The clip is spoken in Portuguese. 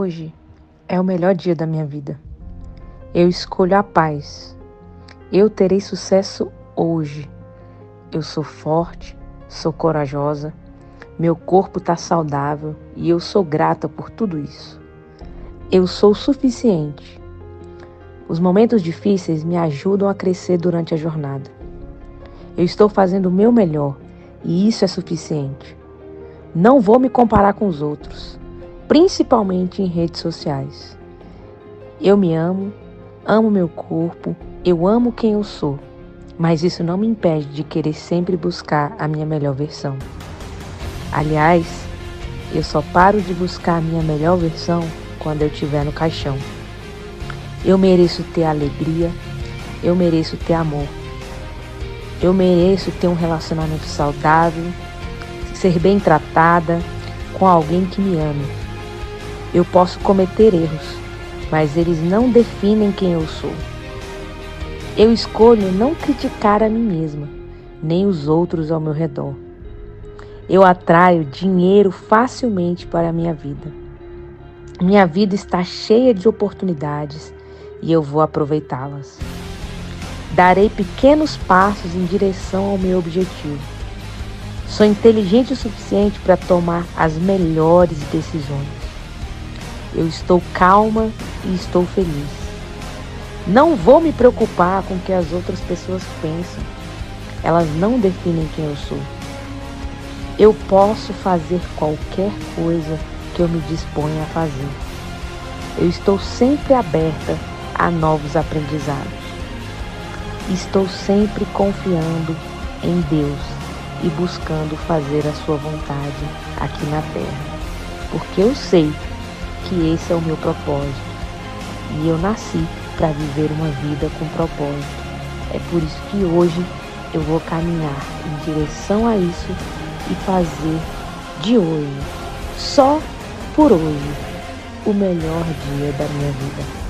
Hoje é o melhor dia da minha vida. Eu escolho a paz. Eu terei sucesso hoje. Eu sou forte, sou corajosa, meu corpo está saudável e eu sou grata por tudo isso. Eu sou suficiente. Os momentos difíceis me ajudam a crescer durante a jornada. Eu estou fazendo o meu melhor e isso é suficiente. Não vou me comparar com os outros principalmente em redes sociais. Eu me amo, amo meu corpo, eu amo quem eu sou, mas isso não me impede de querer sempre buscar a minha melhor versão. Aliás, eu só paro de buscar a minha melhor versão quando eu estiver no caixão. Eu mereço ter alegria, eu mereço ter amor. Eu mereço ter um relacionamento saudável, ser bem tratada com alguém que me ame. Eu posso cometer erros, mas eles não definem quem eu sou. Eu escolho não criticar a mim mesma, nem os outros ao meu redor. Eu atraio dinheiro facilmente para a minha vida. Minha vida está cheia de oportunidades e eu vou aproveitá-las. Darei pequenos passos em direção ao meu objetivo. Sou inteligente o suficiente para tomar as melhores decisões. Eu estou calma e estou feliz. Não vou me preocupar com o que as outras pessoas pensam. Elas não definem quem eu sou. Eu posso fazer qualquer coisa que eu me disponha a fazer. Eu estou sempre aberta a novos aprendizados. Estou sempre confiando em Deus e buscando fazer a sua vontade aqui na terra. Porque eu sei que esse é o meu propósito. E eu nasci para viver uma vida com propósito. É por isso que hoje eu vou caminhar em direção a isso e fazer de hoje, só por hoje, o melhor dia da minha vida.